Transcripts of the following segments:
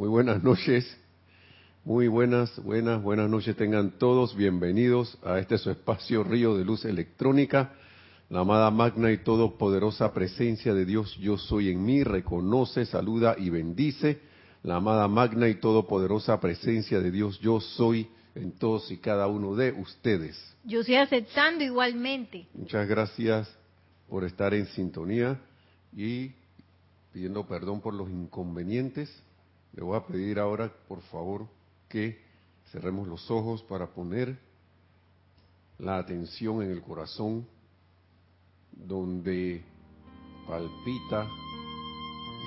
Muy buenas noches. Muy buenas, buenas, buenas noches. Tengan todos bienvenidos a este su espacio Río de Luz Electrónica. La amada magna y todopoderosa presencia de Dios, yo soy en mí, reconoce, saluda y bendice. La amada magna y todopoderosa presencia de Dios, yo soy en todos y cada uno de ustedes. Yo estoy aceptando igualmente. Muchas gracias por estar en sintonía y pidiendo perdón por los inconvenientes. Le voy a pedir ahora, por favor, que cerremos los ojos para poner la atención en el corazón donde palpita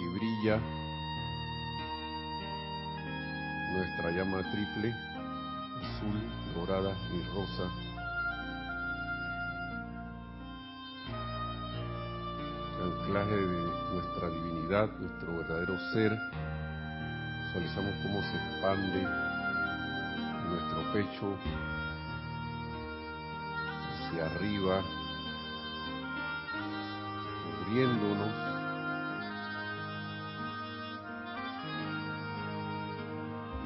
y brilla nuestra llama triple, azul, dorada y rosa. anclaje de nuestra divinidad, nuestro verdadero ser. Visualizamos cómo se expande nuestro pecho hacia arriba, cubriéndonos.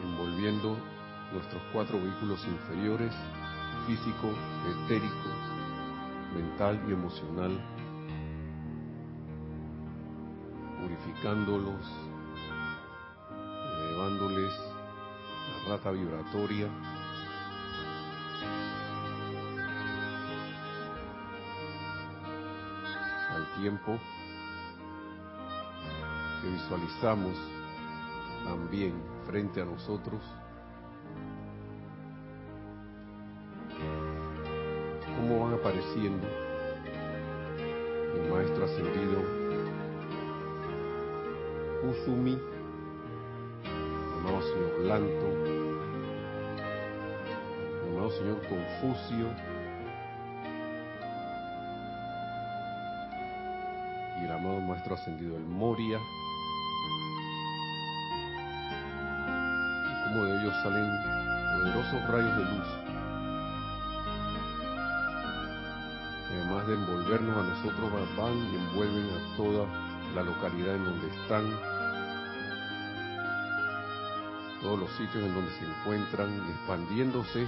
envolviendo nuestros cuatro vehículos inferiores, físico, etérico, mental y emocional, purificándolos, elevándoles la rata vibratoria, al tiempo que visualizamos también frente a nosotros cómo van apareciendo el maestro ascendido Kusumi, señor Lanto, el amado señor Confucio y el amado maestro ascendido el Moria. Y cómo de ellos salen poderosos rayos de luz. Además de envolvernos a nosotros, van y envuelven a toda la localidad en donde están, todos los sitios en donde se encuentran expandiéndose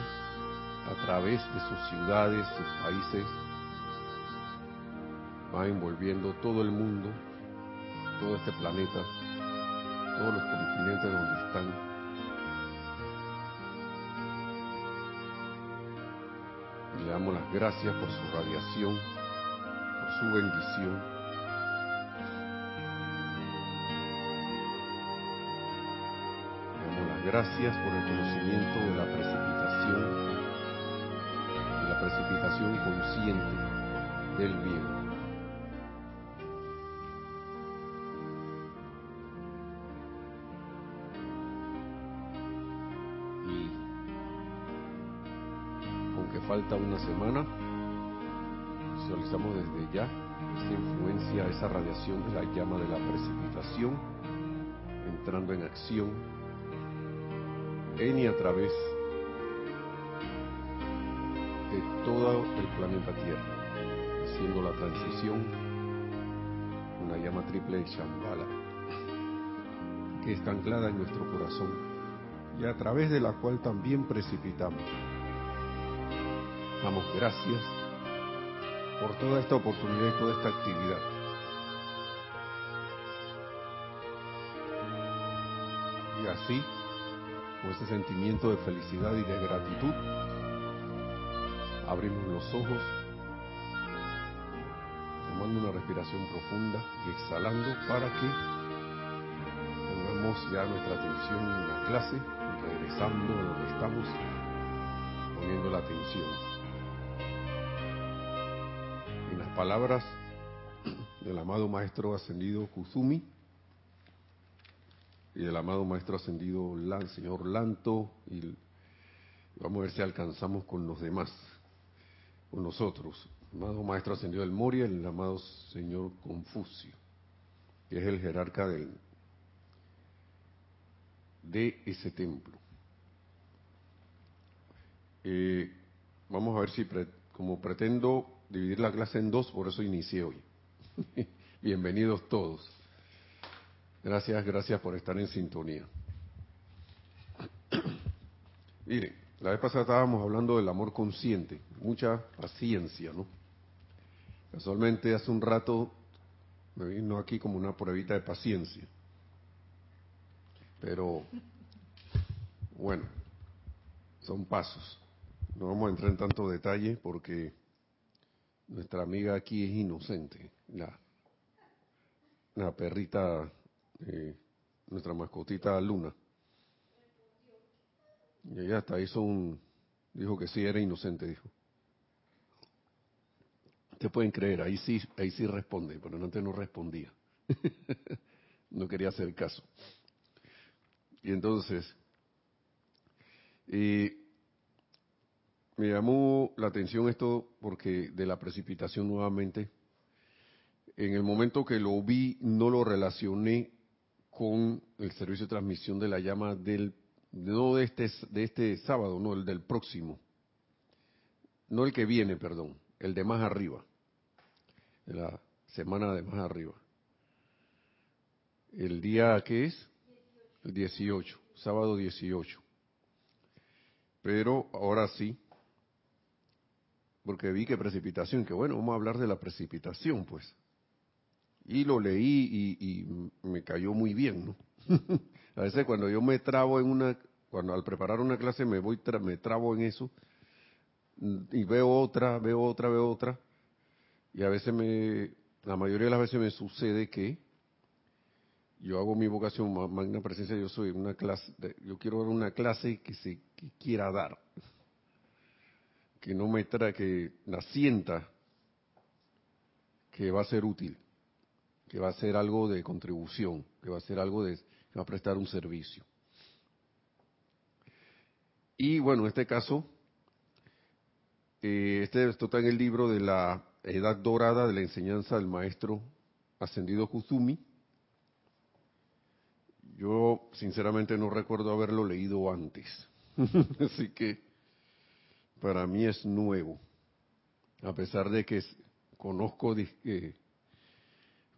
a través de sus ciudades, sus países, va envolviendo todo el mundo, todo este planeta, todos los continentes donde están. Y le damos las gracias por su radiación, por su bendición. Gracias por el conocimiento de la precipitación, de la precipitación consciente del bien. Y aunque falta una semana, visualizamos desde ya esa influencia, esa radiación de la llama de la precipitación entrando en acción en y a través de todo el planeta Tierra, haciendo la transición una llama triple de Shambhala, que está anclada en nuestro corazón y a través de la cual también precipitamos. Damos gracias por toda esta oportunidad y toda esta actividad. Y así con ese sentimiento de felicidad y de gratitud, abrimos los ojos, tomando una respiración profunda y exhalando para que pongamos ya nuestra atención en la clase, regresando a donde estamos, poniendo la atención. En las palabras del amado Maestro Ascendido Kuzumi, y del amado Maestro Ascendido, el señor Lanto, y vamos a ver si alcanzamos con los demás, con nosotros. El amado Maestro Ascendido del Moria, el amado señor Confucio, que es el jerarca del, de ese templo. Eh, vamos a ver si, como pretendo dividir la clase en dos, por eso inicié hoy. Bienvenidos todos. Gracias, gracias por estar en sintonía. Miren, la vez pasada estábamos hablando del amor consciente, mucha paciencia, ¿no? Casualmente hace un rato me vino aquí como una pruebita de paciencia. Pero, bueno, son pasos. No vamos a entrar en tanto detalle porque nuestra amiga aquí es inocente. La, la perrita, eh, nuestra mascotita Luna. Y ella hasta hizo un, dijo que sí era inocente, dijo. Ustedes pueden creer, ahí sí, ahí sí responde, pero antes no respondía. no quería hacer caso. Y entonces, me llamó la atención esto porque de la precipitación nuevamente, en el momento que lo vi no lo relacioné con el servicio de transmisión de la llama del no de este de este sábado, no el del próximo. No el que viene, perdón, el de más arriba. De la semana de más arriba. El día que es? El 18, sábado 18. Pero ahora sí, porque vi que precipitación, que bueno, vamos a hablar de la precipitación, pues. Y lo leí y, me cayó muy bien, ¿no? a veces cuando yo me trabo en una, cuando al preparar una clase me voy, me trabo en eso, y veo otra, veo otra, veo otra, y a veces me, la mayoría de las veces me sucede que yo hago mi vocación magna presencia yo soy una clase yo quiero dar una clase que se quiera dar que no me trae que la sienta que va a ser útil que va a ser algo de contribución que va a ser algo de que va a prestar un servicio y bueno en este caso eh, este esto está en el libro de la edad dorada de la enseñanza del maestro ascendido Kuzumi yo sinceramente no recuerdo haberlo leído antes. Así que para mí es nuevo. A pesar de que conozco, que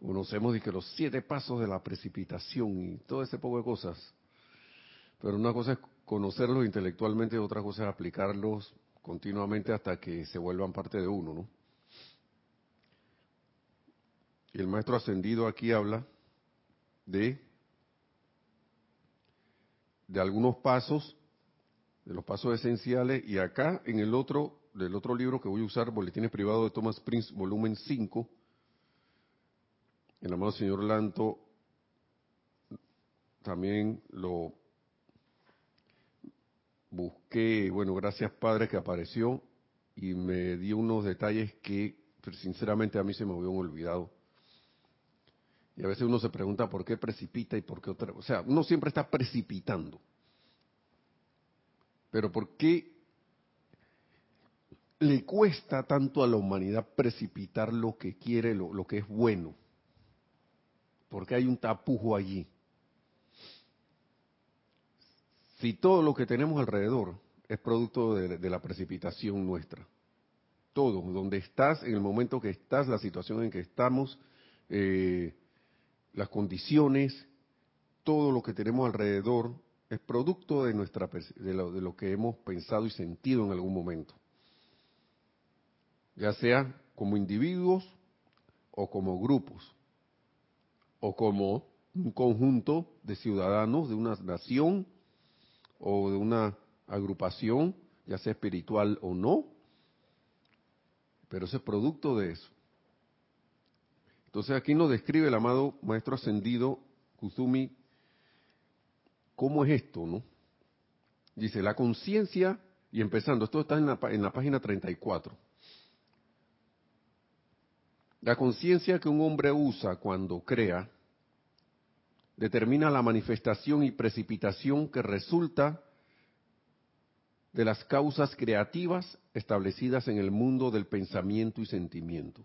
conocemos que los siete pasos de la precipitación y todo ese poco de cosas. Pero una cosa es conocerlos intelectualmente otra cosa es aplicarlos continuamente hasta que se vuelvan parte de uno, ¿no? Y el maestro ascendido aquí habla de de algunos pasos, de los pasos esenciales, y acá en el otro, del otro libro que voy a usar, Boletines Privados de Thomas Prince, volumen 5, el amado señor Lanto también lo busqué, bueno, gracias Padre que apareció y me dio unos detalles que sinceramente a mí se me habían olvidado y a veces uno se pregunta por qué precipita y por qué otra. O sea, uno siempre está precipitando. Pero ¿por qué le cuesta tanto a la humanidad precipitar lo que quiere, lo, que es bueno? Porque hay un tapujo allí. Si todo lo que tenemos alrededor es producto de, la precipitación nuestra, todo, donde estás, en el momento que estás, la situación en que estamos, eh, las condiciones, todo lo que tenemos alrededor es producto de nuestra de lo, de lo que hemos pensado y sentido en algún momento. Ya sea como individuos o como grupos o como un conjunto de ciudadanos de una nación o de una agrupación, ya sea espiritual o no, pero ese es producto de eso. Entonces aquí nos describe el amado Maestro Ascendido Kuzumi cómo es esto, ¿no? Dice, la conciencia, y empezando, esto está en la, en la página 34. La conciencia que un hombre usa cuando crea determina la manifestación y precipitación que resulta de las causas creativas establecidas en el mundo del pensamiento y sentimiento.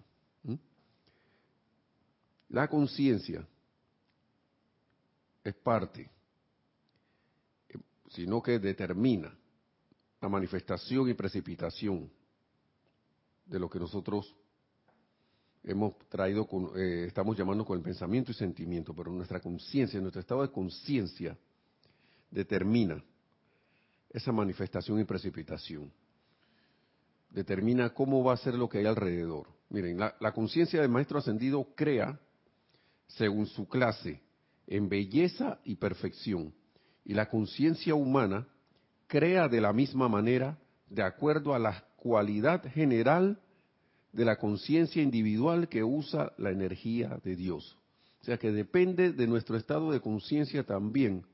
La conciencia es parte, sino que determina la manifestación y precipitación de lo que nosotros hemos traído, con, eh, estamos llamando con el pensamiento y sentimiento, pero nuestra conciencia, nuestro estado de conciencia determina esa manifestación y precipitación. Determina cómo va a ser lo que hay alrededor. Miren, la, la conciencia del maestro ascendido crea según su clase, en belleza y perfección. Y la conciencia humana crea de la misma manera, de acuerdo a la cualidad general de la conciencia individual que usa la energía de Dios. O sea que depende de nuestro estado de conciencia también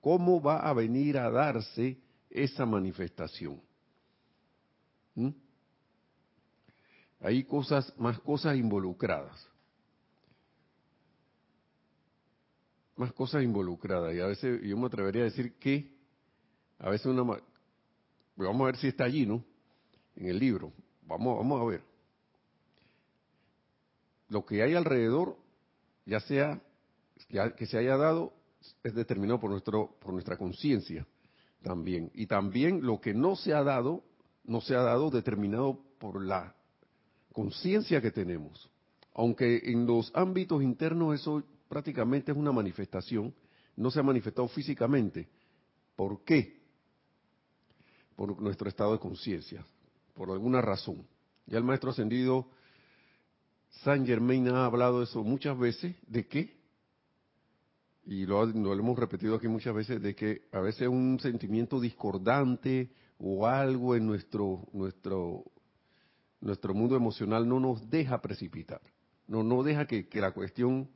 cómo va a venir a darse esa manifestación. ¿Mm? Hay cosas, más cosas involucradas. Más cosas involucradas. Y a veces yo me atrevería a decir que a veces una... Vamos a ver si está allí, ¿no? En el libro. Vamos, vamos a ver. Lo que hay alrededor, ya sea que se haya dado, es determinado por, nuestro, por nuestra conciencia también. Y también lo que no se ha dado, no se ha dado determinado por la conciencia que tenemos. Aunque en los ámbitos internos eso prácticamente es una manifestación, no se ha manifestado físicamente. ¿Por qué? Por nuestro estado de conciencia, por alguna razón. Ya el maestro ascendido San Germain ha hablado eso muchas veces, de que y lo, lo, hemos repetido aquí muchas veces, de que a veces un sentimiento discordante o algo en nuestro, nuestro, nuestro mundo emocional no nos deja precipitar, no, no deja que, que la cuestión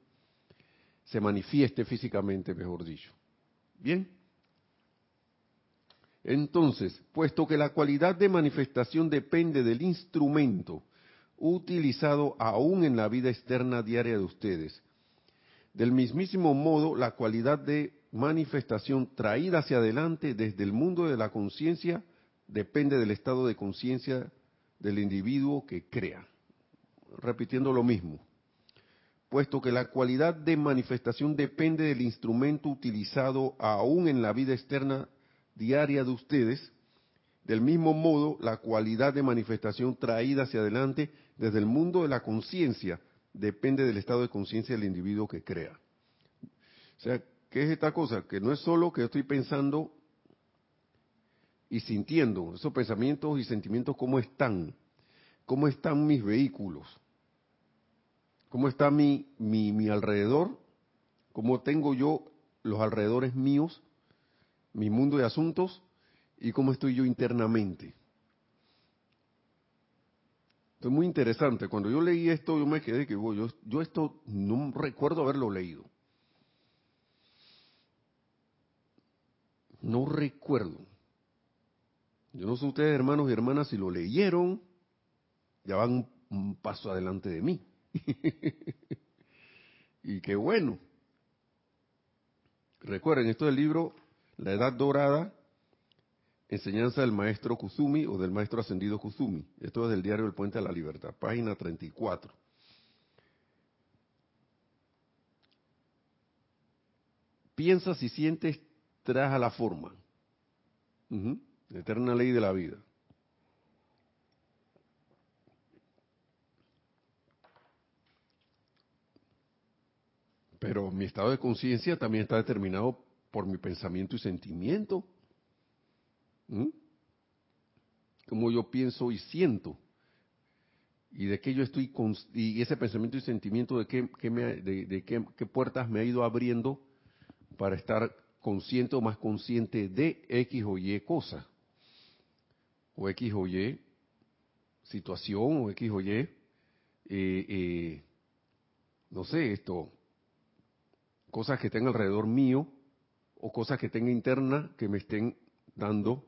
se manifieste físicamente, mejor dicho. Bien. Entonces, puesto que la cualidad de manifestación depende del instrumento utilizado aún en la vida externa diaria de ustedes, del mismísimo modo, la cualidad de manifestación traída hacia adelante desde el mundo de la conciencia depende del estado de conciencia del individuo que crea. Repitiendo lo mismo. Puesto que la cualidad de manifestación depende del instrumento utilizado aún en la vida externa diaria de ustedes, del mismo modo, la cualidad de manifestación traída hacia adelante desde el mundo de la conciencia depende del estado de conciencia del individuo que crea. O sea, ¿qué es esta cosa? Que no es solo que yo estoy pensando y sintiendo, esos pensamientos y sentimientos, ¿cómo están? ¿Cómo están mis vehículos? ¿Cómo está mi, mi, mi alrededor? ¿Cómo tengo yo los alrededores míos, mi mundo de asuntos? ¿Y cómo estoy yo internamente? Esto es muy interesante. Cuando yo leí esto, yo me quedé que yo, yo esto no recuerdo haberlo leído. No recuerdo. Yo no sé ustedes, hermanos y hermanas, si lo leyeron, ya van un paso adelante de mí. y qué bueno. Recuerden, esto del libro La Edad Dorada Enseñanza del maestro Kusumi o del maestro ascendido Kusumi. Esto es del diario El Puente de la Libertad, página 34. Piensa si sientes tras a la forma. Eterna ley de la vida. Pero mi estado de conciencia también está determinado por mi pensamiento y sentimiento. ¿Mm? Cómo yo pienso y siento. Y de qué yo estoy, con, y ese pensamiento y sentimiento de, qué, me, de, qué, puertas me ha ido abriendo para estar consciente o más consciente de X o Y cosa. O X o Y situación, o X o Y, eh, eh, no sé, esto, cosas que estén alrededor mío, o cosas que tenga interna que me estén dando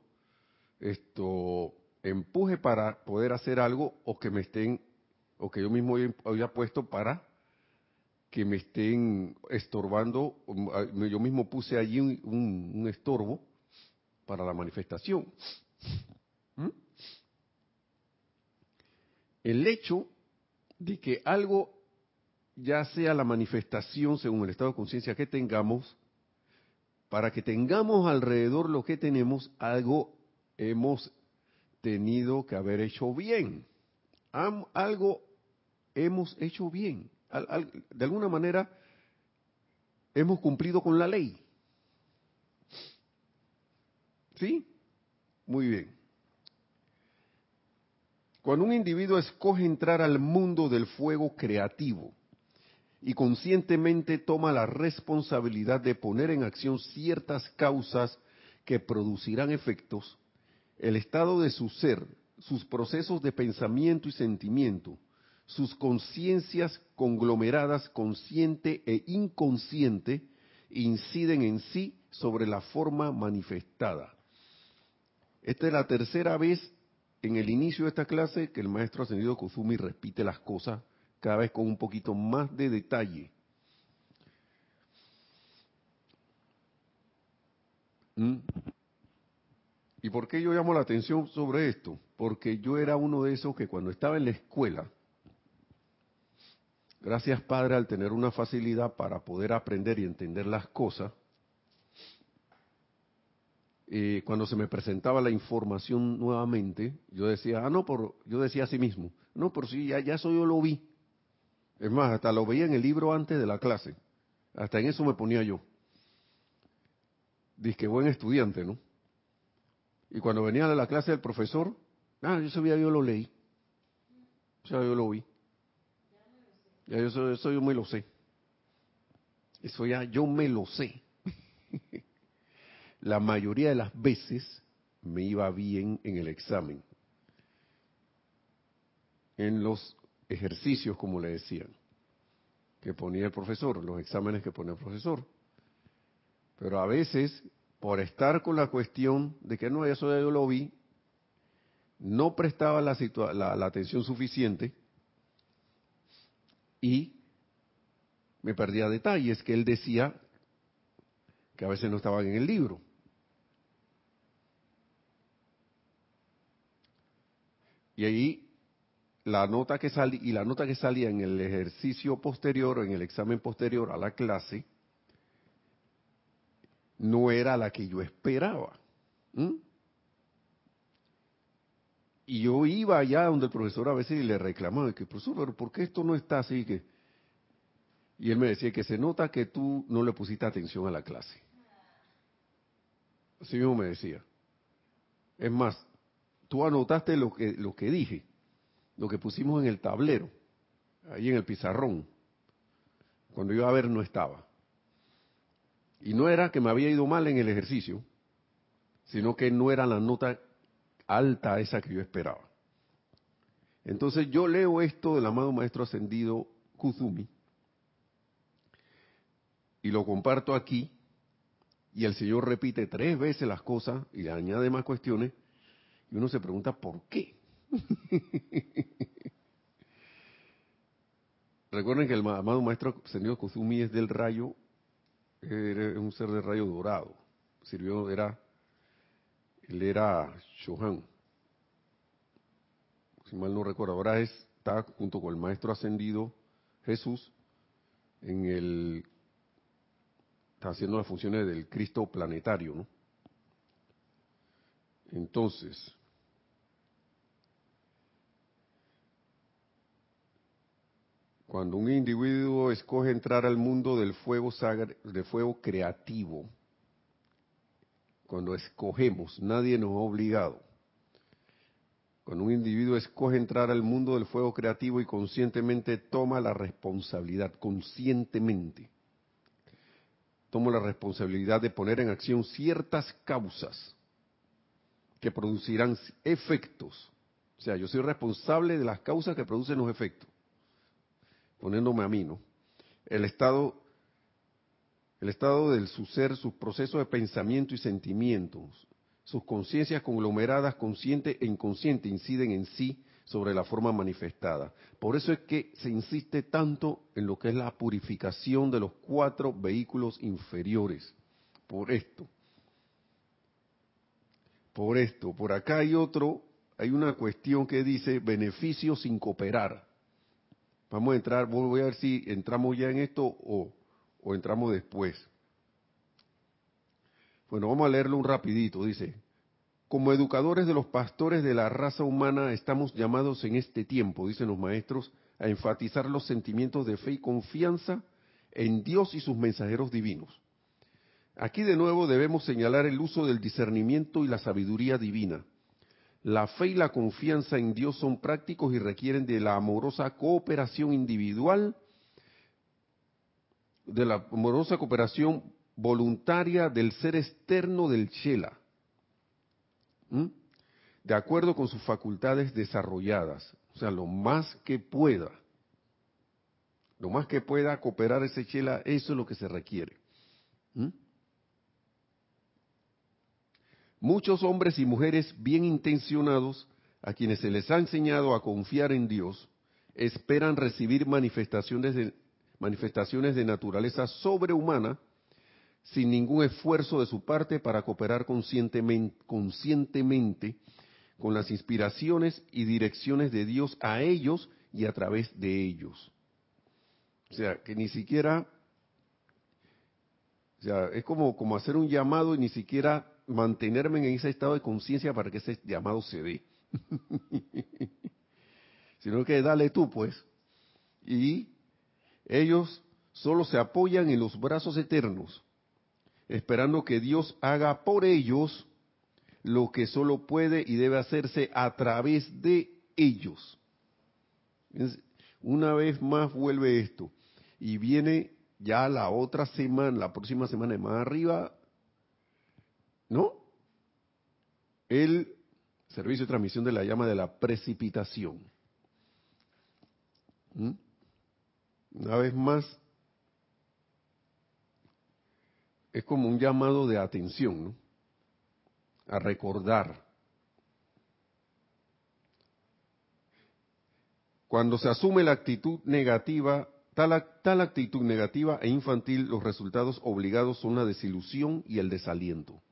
esto empuje para poder hacer algo o que me estén o que yo mismo había puesto para que me estén estorbando, yo mismo puse allí un, estorbo para la manifestación. ¿Mm? El hecho de que algo ya sea la manifestación según el estado de conciencia que tengamos, para que tengamos alrededor lo que tenemos, algo hemos tenido que haber hecho bien. algo hemos hecho bien. de alguna manera hemos cumplido con la ley. ¿Sí? Muy bien. Cuando un individuo escoge entrar al mundo del fuego creativo y conscientemente toma la responsabilidad de poner en acción ciertas causas que producirán efectos, el estado de su ser, sus procesos de pensamiento y sentimiento, sus conciencias conglomeradas consciente e inconsciente, inciden en sí sobre la forma manifestada. Esta es la tercera vez en el inicio de esta clase que el maestro ascendido Kozumi repite las cosas cada vez con un poquito más de detalle. ¿Mm? ¿Y por qué yo llamo la atención sobre esto? Porque yo era uno de esos que cuando estaba en la escuela, gracias Padre al tener una facilidad para poder aprender y entender las cosas, eh, cuando se me presentaba la información nuevamente, yo decía, ah, no, por, yo decía a sí mismo, no, por sí, ya, ya eso yo lo vi. Es más, hasta lo veía en el libro antes de la clase. Hasta en eso me ponía yo. Dice que buen estudiante, ¿no? Y cuando venía a la clase del profesor, ah, yo sabía, yo lo leí. O yo lo vi. Ya eso, eso yo me lo sé. Eso ya yo me lo sé. la mayoría de las veces me iba bien en el examen. En los ejercicios, como le decían, que ponía el profesor, los exámenes que ponía el profesor. Pero a veces, por estar con la cuestión de que no, eso yo lo vi, no prestaba la, la, la atención suficiente y me perdía detalles que él decía que a veces no estaban en el libro. Y ahí la nota que salía y la nota que salía en el ejercicio posterior en el examen posterior a la clase no era la que yo esperaba. Y yo iba allá donde el profesor a veces le reclamaba que profesor, pero ¿por qué esto no está así? Que y él me decía que se nota que tú no le pusiste atención a la clase. Así mismo me decía. Es más, tú anotaste lo que, lo que dije, lo que pusimos en el tablero, ahí en el pizarrón. Cuando iba a ver no estaba. Y no era que me había ido mal en el ejercicio, sino que no era la nota alta esa que yo esperaba. Entonces yo leo esto del amado Maestro Ascendido Kuzumi y lo comparto aquí y el Señor repite tres veces las cosas y añade más cuestiones y uno se pregunta, ¿por qué? Recuerden que el amado maestro señor Kozumi es del rayo, es un ser de rayo dorado. Sirvió, era, él era Shohan. Si mal no recuerdo, ahora está junto con el maestro ascendido Jesús en el, está haciendo las funciones del Cristo planetario, ¿no? Entonces, Cuando un individuo escoge entrar al mundo del fuego, del fuego creativo, cuando escogemos, nadie nos ha obligado. Cuando un individuo escoge entrar al mundo del fuego creativo y conscientemente toma la responsabilidad, conscientemente, toma la responsabilidad de poner en acción ciertas causas que producirán efectos. O sea, yo soy responsable de las causas que producen los efectos poniéndome a mí, ¿no? El estado, el estado del su ser, sus procesos de pensamiento y sentimientos, sus conciencias conglomeradas, consciente e inconsciente, inciden en sí sobre la forma manifestada. Por eso es que se insiste tanto en lo que es la purificación de los cuatro vehículos inferiores. Por esto. Por esto. Por acá hay otro, hay una cuestión que dice beneficio sin cooperar. Vamos a entrar, voy a ver si entramos ya en esto o, entramos después. Bueno, vamos a leerlo un rapidito. Dice, como educadores de los pastores de la raza humana estamos llamados en este tiempo, dicen los maestros, a enfatizar los sentimientos de fe y confianza en Dios y sus mensajeros divinos. Aquí de nuevo debemos señalar el uso del discernimiento y la sabiduría divina. La fe y la confianza en Dios son prácticos y requieren de la amorosa cooperación individual, de la amorosa cooperación voluntaria del ser externo del Chela, de acuerdo con sus facultades desarrolladas, o sea, lo más que pueda, lo más que pueda cooperar ese Chela, eso es lo que se requiere. Muchos hombres y mujeres bien intencionados, a quienes se les ha enseñado a confiar en Dios, esperan recibir manifestaciones de, manifestaciones de naturaleza sobrehumana sin ningún esfuerzo de su parte para cooperar conscientemente, conscientemente con las inspiraciones y direcciones de Dios a ellos y a través de ellos. O sea, que ni siquiera, o sea, es como, como hacer un llamado y ni siquiera mantenerme en ese estado de conciencia para que ese llamado se dé. Sino que dale tú, pues. Y ellos solo se apoyan en los brazos eternos, esperando que Dios haga por ellos lo que solo puede y debe hacerse a través de ellos. Una vez más vuelve esto. Y viene ya la otra semana, la próxima semana más arriba, ¿No? El servicio de transmisión de la llama de la precipitación. ¿Mm? Una vez más, es como un llamado de atención, ¿no? A recordar. Cuando se asume la actitud negativa, tal, tal actitud negativa e infantil, los resultados obligados son la desilusión y el desaliento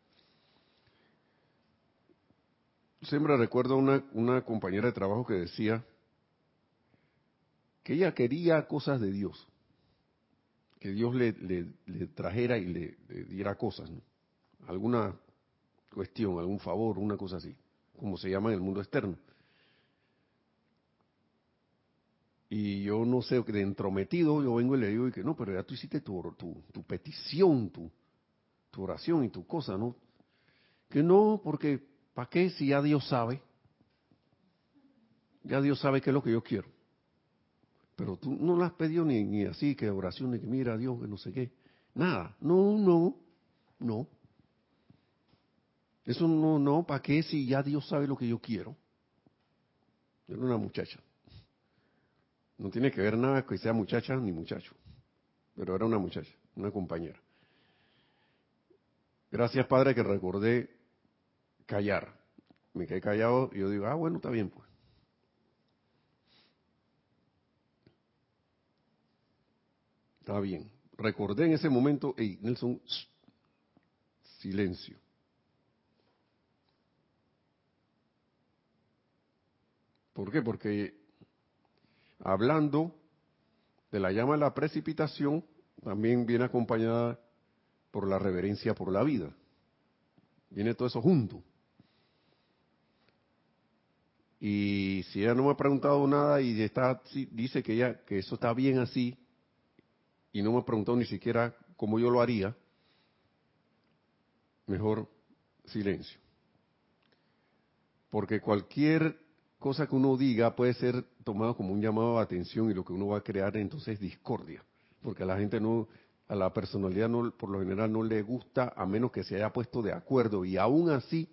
siempre recuerdo una, una compañera de trabajo que decía que ella quería cosas de Dios, que Dios le, le, trajera y le, diera cosas, alguna cuestión, algún favor, una cosa así, como se llama en el mundo externo. Y yo no sé, de entrometido, yo vengo y le digo que no, pero ya tú hiciste tu, tu, tu petición, tu, tu oración y tu cosa, ¿no? Que no, porque ¿Para qué si ya Dios sabe? Ya Dios sabe qué es lo que yo quiero. Pero tú no lo has pedido ni, así, que oración, ni que mira a Dios, que no sé qué. Nada. No, no, no. Eso no, no, ¿para qué si ya Dios sabe lo que yo quiero? Yo era una muchacha. No tiene que ver nada que sea muchacha ni muchacho. Pero era una muchacha, una compañera. Gracias, Padre, que recordé callar. Me quedé callado y yo digo, ah, bueno, está bien, pues. Está bien. Recordé en ese momento, hey, Nelson, silencio. ¿Por qué? Porque hablando de la llama de la precipitación, también viene acompañada por la reverencia por la vida. Viene todo eso junto. Y si ella no me ha preguntado nada y está, dice que, ella, que eso está bien así, y no me ha preguntado ni siquiera cómo yo lo haría, mejor silencio. Porque cualquier cosa que uno diga puede ser tomado como un llamado de atención y lo que uno va a crear entonces es discordia. Porque a la gente no, a la personalidad no, por lo general no le gusta a menos que se haya puesto de acuerdo y aún así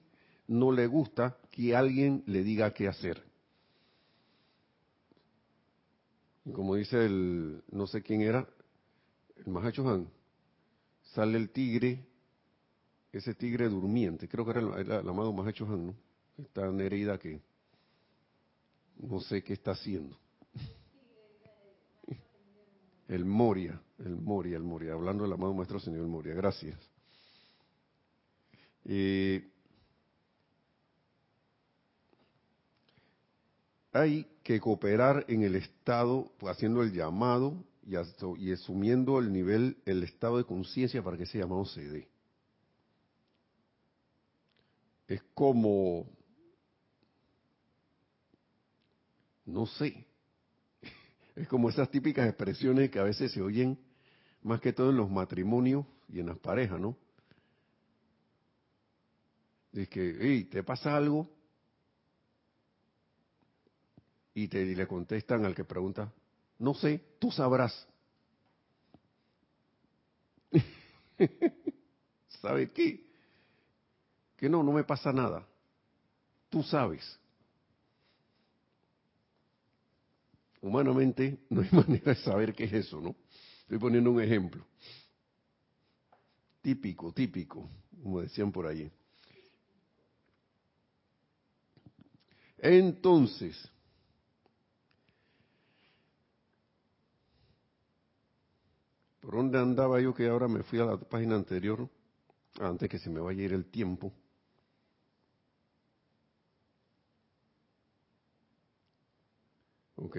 no le gusta que alguien le diga qué hacer. Como dice el, no sé quién era, el Mahacho Han, sale el tigre, ese tigre durmiente, creo que era el, amado Mahacho Han, ¿no? Esta Nereida que no sé qué está haciendo. El Moria, el Moria, el Moria, hablando del amado Maestro Señor Moria, gracias. Eh, hay que cooperar en el estado, haciendo el llamado y, asumiendo el nivel, el estado de conciencia para que ese llamado se dé. Es como, no sé, es como esas típicas expresiones que a veces se oyen más que todo en los matrimonios y en las parejas, ¿no? Dice que, hey, ¿te pasa algo? Y, te, le contestan al que pregunta, no sé, tú sabrás. ¿Sabe qué? Que no, no me pasa nada. Tú sabes. Humanamente no hay manera de saber qué es eso, ¿no? Estoy poniendo un ejemplo. Típico, típico, como decían por allí. Entonces, ¿por dónde andaba yo que ahora me fui a la página anterior? Antes que se me vaya a ir el tiempo. Ok.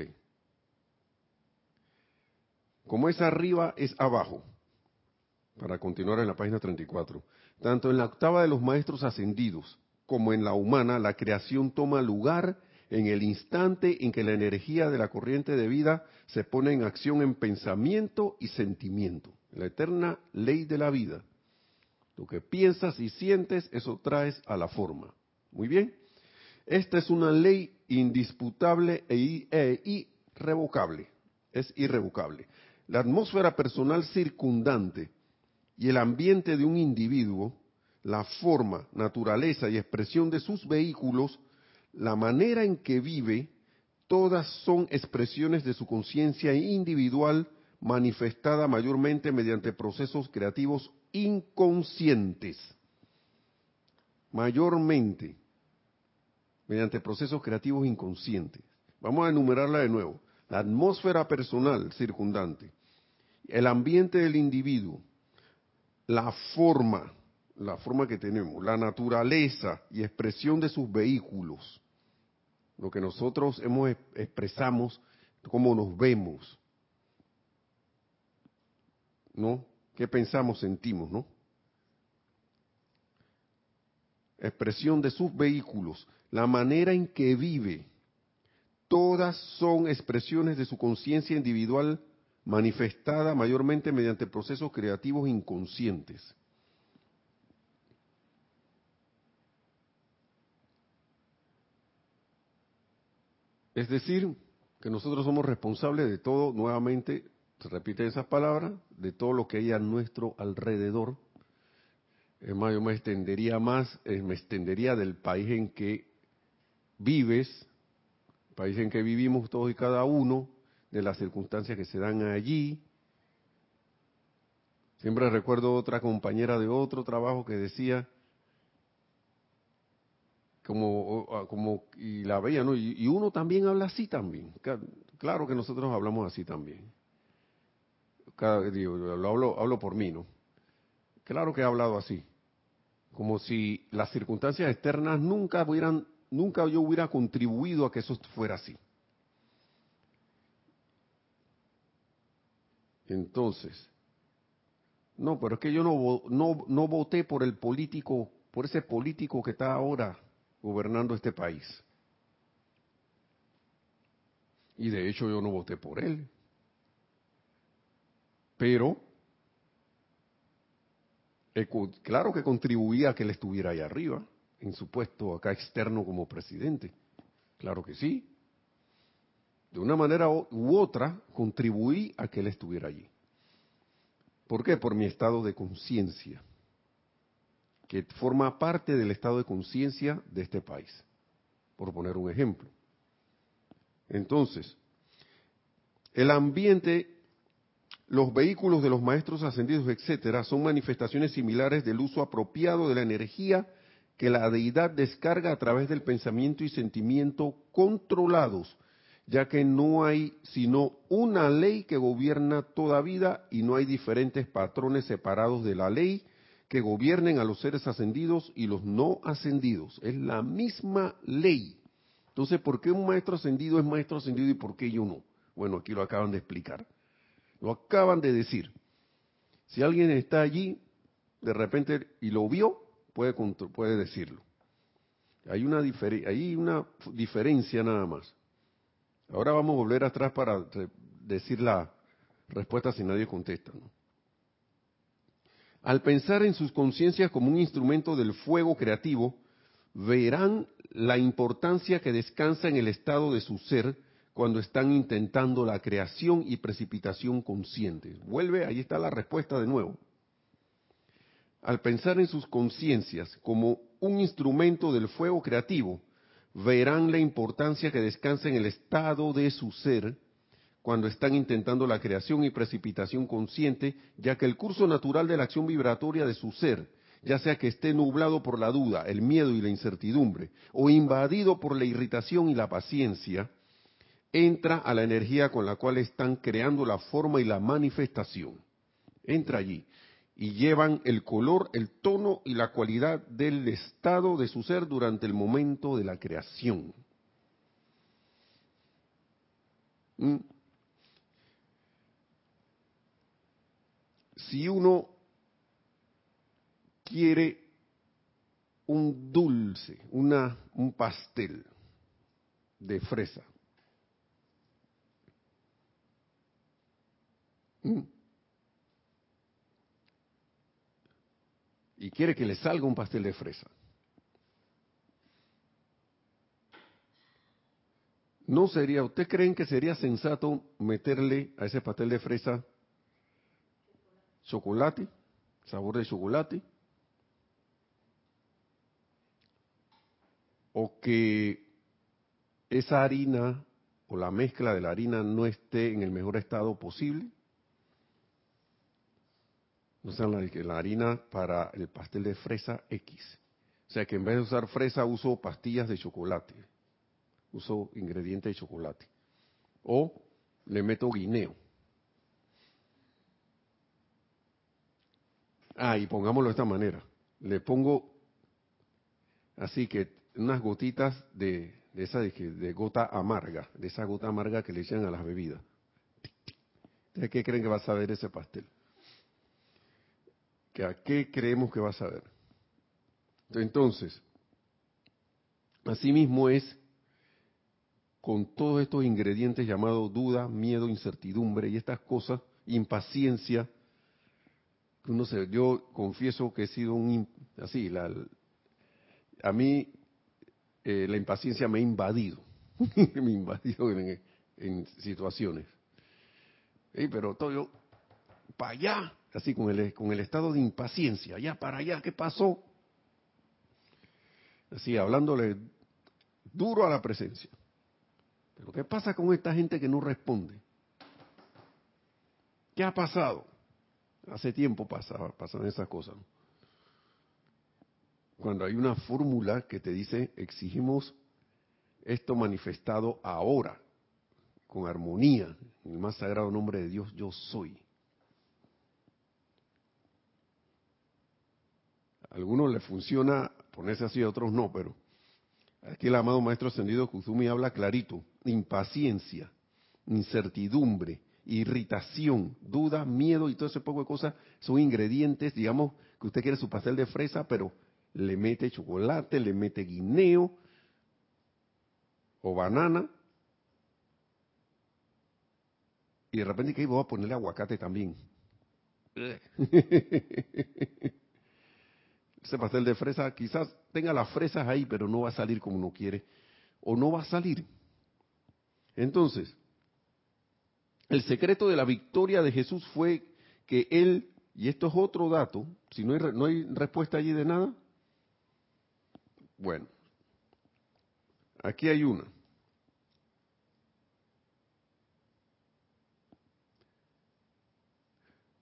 Como es arriba, es abajo. Para continuar en la página 34. Tanto en la octava de los maestros ascendidos como en la humana, la creación toma lugar en el instante en que la energía de la corriente de vida se pone en acción en pensamiento y sentimiento. La eterna ley de la vida. Lo que piensas y sientes, eso traes a la forma. Muy bien. Esta es una ley indisputable e, e irrevocable. Es irrevocable. La atmósfera personal circundante y el ambiente de un individuo, la forma, naturaleza y expresión de sus vehículos, la manera en que vive, todas son expresiones de su conciencia individual manifestada mayormente mediante procesos creativos inconscientes. Mayormente mediante procesos creativos inconscientes. Vamos a enumerarla de nuevo. La atmósfera personal circundante, el ambiente del individuo, la forma, la forma que tenemos, la naturaleza y expresión de sus vehículos, lo que nosotros hemos expresamos, cómo nos vemos, ¿no? ¿Qué pensamos, sentimos, no? Expresión de sus vehículos, la manera en que vive, todas son expresiones de su conciencia individual manifestada mayormente mediante procesos creativos inconscientes. Es decir, que nosotros somos responsables de todo, nuevamente, se repite esas palabras, de todo lo que hay a nuestro alrededor. Es más, yo me extendería más, eh, me extendería del país en que vives, país en que vivimos todos y cada uno, de las circunstancias que se dan allí. Siempre recuerdo otra compañera de otro trabajo que decía, como, como y la veía, ¿no? Y, uno también habla así también. Claro que nosotros hablamos así también. Cada, digo, lo hablo, hablo por mí, ¿no? Claro que he hablado así. Como si las circunstancias externas nunca hubieran, nunca yo hubiera contribuido a que eso fuera así. Entonces, no, pero es que yo no, no, no voté por el político, por ese político que está ahora gobernando este país. Y de hecho yo no voté por él. Pero, claro que contribuía a que él estuviera ahí arriba, en su puesto acá externo como presidente. Claro que sí de una manera u otra, contribuí a que él estuviera allí. ¿Por qué? Por mi estado de conciencia, que forma parte del estado de conciencia de este país, por poner un ejemplo. Entonces, el ambiente, los vehículos de los maestros ascendidos, etcétera, son manifestaciones similares del uso apropiado de la energía que la deidad descarga a través del pensamiento y sentimiento controlados ya que no hay sino una ley que gobierna toda vida y no hay diferentes patrones separados de la ley que gobiernen a los seres ascendidos y los no ascendidos. Es la misma ley. Entonces, ¿por qué un maestro ascendido es maestro ascendido y por qué yo no? Bueno, aquí lo acaban de explicar. Lo acaban de decir. Si alguien está allí, de repente, y lo vio, puede, puede decirlo. Hay una, hay una diferencia nada más. Ahora vamos a volver atrás para decir la respuesta si nadie contesta. Al pensar en sus conciencias como un instrumento del fuego creativo, verán la importancia que descansa en el estado de su ser cuando están intentando la creación y precipitación conscientes. Vuelve, ahí está la respuesta de nuevo. Al pensar en sus conciencias como un instrumento del fuego creativo, verán la importancia que descansa en el estado de su ser cuando están intentando la creación y precipitación consciente, ya que el curso natural de la acción vibratoria de su ser, ya sea que esté nublado por la duda, el miedo y la incertidumbre, o invadido por la irritación y la paciencia, entra a la energía con la cual están creando la forma y la manifestación. Entra allí y llevan el color, el tono y la cualidad del estado de su ser durante el momento de la creación. Si uno quiere un dulce, una, un pastel de fresa, ¿Mm? y quiere que le salga un pastel de fresa. ¿No sería, usted creen que sería sensato meterle a ese pastel de fresa chocolate, sabor de chocolate? O que esa harina o la mezcla de la harina no esté en el mejor estado posible? O sea, la, la harina para el pastel de fresa X. O sea que en vez de usar fresa uso pastillas de chocolate. Uso ingredientes de chocolate. O le meto guineo. Ah, y pongámoslo de esta manera. Le pongo así que unas gotitas de, esa de, de, gota amarga, de esa gota amarga que le echan a las bebidas. ¿De qué creen que va a saber ese pastel? que a qué creemos que va a saber. Entonces, asimismo es con todos estos ingredientes llamados duda, miedo, incertidumbre y estas cosas, impaciencia, uno se, yo confieso que he sido un, así, la, a mí eh, la impaciencia me ha invadido, me ha invadido en, situaciones. pero todo yo, para allá, así con el, con el estado de impaciencia, allá para allá, ¿qué pasó? Así, hablándole duro a la presencia. Pero ¿qué pasa con esta gente que no responde? ¿Qué ha pasado? Hace tiempo pasaba, pasan esas cosas. Cuando hay una fórmula que te dice, exigimos esto manifestado ahora, con armonía, en el más sagrado nombre de Dios, yo soy. A algunos les funciona ponerse así, a otros no, pero aquí el amado Maestro Ascendido Kuzumi habla clarito, impaciencia, incertidumbre, irritación, duda, miedo y todo ese poco de cosas son ingredientes, digamos, que usted quiere su pastel de fresa, pero le mete chocolate, le mete guineo o banana. Y de repente que voy a ponerle aguacate también. ese pastel de fresa quizás tenga las fresas ahí, pero no va a salir como uno quiere, o no va a salir. Entonces, el secreto de la victoria de Jesús fue que él, y esto es otro dato, si no hay, respuesta allí de nada, bueno, aquí hay una.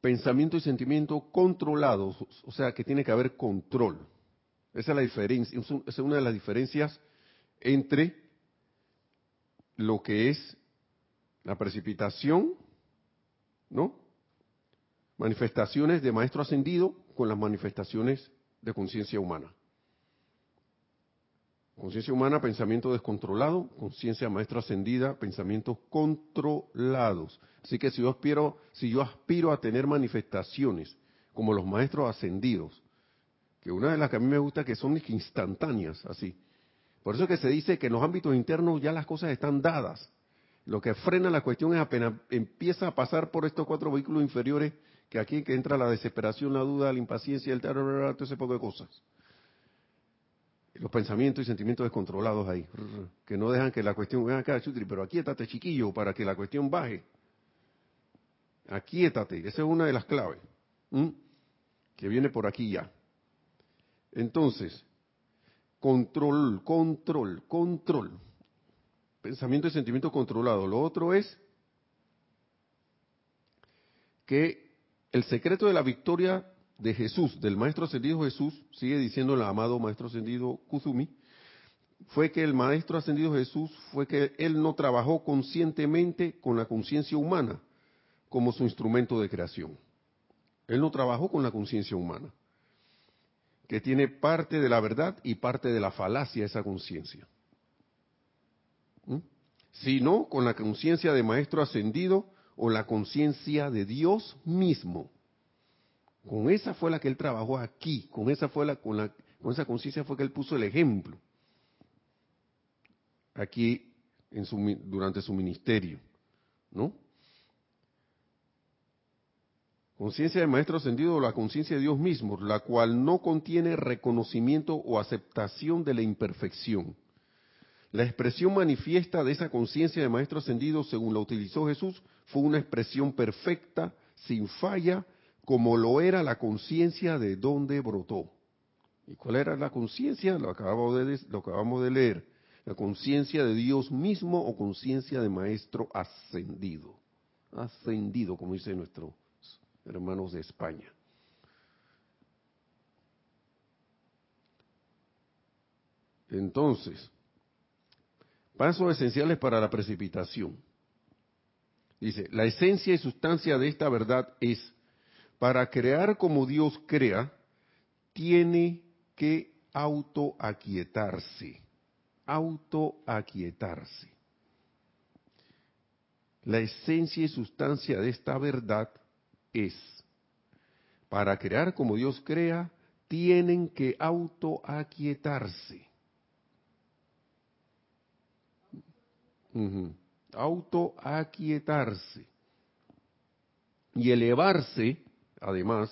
pensamiento y sentimiento controlados, o sea que tiene que haber control. Esa es la diferencia, es una de las diferencias entre lo que es la precipitación, ¿no? Manifestaciones de maestro ascendido con las manifestaciones de conciencia humana. Conciencia humana, pensamiento descontrolado, conciencia maestra ascendida, pensamientos controlados. Así que si yo aspiro, si yo aspiro a tener manifestaciones como los maestros ascendidos, que una de las que a mí me gusta que son instantáneas, así. Por eso que se dice que en los ámbitos internos ya las cosas están dadas. Lo que frena la cuestión es apenas empieza a pasar por estos cuatro vehículos inferiores que aquí que entra la desesperación, la duda, la impaciencia, el todo ese poco de cosas. Los pensamientos y sentimientos descontrolados ahí, que no dejan que la cuestión venga acá, chutri, pero aquíétate chiquillo para que la cuestión baje. Aquíétate, esa es una de las claves, que viene por aquí ya. Entonces, control, control, control. Pensamiento y sentimiento controlado. Lo otro es que el secreto de la victoria de Jesús, del Maestro Ascendido Jesús, sigue diciendo el amado Maestro Ascendido Kuzumi, fue que el Maestro Ascendido Jesús fue que él no trabajó conscientemente con la conciencia humana como su instrumento de creación. Él no trabajó con la conciencia humana, que tiene parte de la verdad y parte de la falacia esa conciencia. ¿Mm? Sino con la conciencia de Maestro Ascendido o la conciencia de Dios mismo. Con esa fue la que él trabajó aquí, con esa fue la, con, la, con esa conciencia fue que él puso el ejemplo aquí en su, durante su ministerio, ¿no? Conciencia de Maestro Ascendido o la conciencia de Dios mismo, la cual no contiene reconocimiento o aceptación de la imperfección la expresión manifiesta de esa conciencia de Maestro Ascendido, según la utilizó Jesús, fue una expresión perfecta, sin falla, como lo era la conciencia de donde brotó. ¿Y cuál era la conciencia? Lo, lo acabamos de leer. La conciencia de Dios mismo o conciencia de Maestro Ascendido. Ascendido, como dicen nuestros hermanos de España. Entonces, Pasos esenciales para la precipitación. Dice, la esencia y sustancia de esta verdad es, para crear como Dios crea, tiene que autoaquietarse. Autoaquietarse. La esencia y sustancia de esta verdad es, para crear como Dios crea, tienen que autoaquietarse. Autoaquietarse. Y elevarse, además,